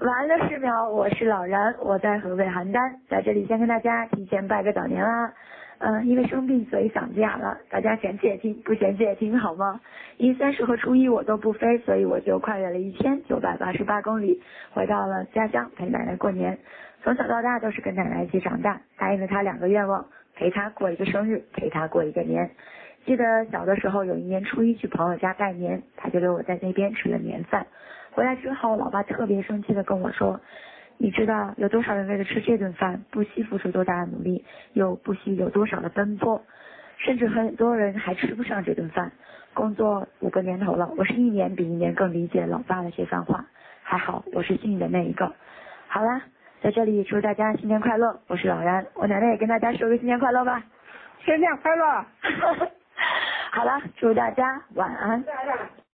晚了十秒，我是老然，我在河北邯郸，在这里先跟大家提前拜个早年啦。嗯，因为生病所以嗓子哑了，大家嫌弃也听，不嫌弃也听好吗？因三十和初一我都不飞，所以我就跨越了一千九百八十八公里，回到了家乡陪奶奶过年。从小到大都是跟奶奶一起长大，答应了她两个愿望，陪她过一个生日，陪她过一个年。记得小的时候有一年初一去朋友家拜年，他就留我在那边吃了年饭。回来之后，老爸特别生气的跟我说。你知道有多少人为了吃这顿饭不惜付出多大的努力，又不惜有多少的奔波，甚至很多人还吃不上这顿饭。工作五个年头了，我是一年比一年更理解老爸的这番话。还好我是幸运的那一个。好啦，在这里祝大家新年快乐，我是老然，我奶奶也跟大家说个新年快乐吧。新年快乐。好了，祝大家晚安。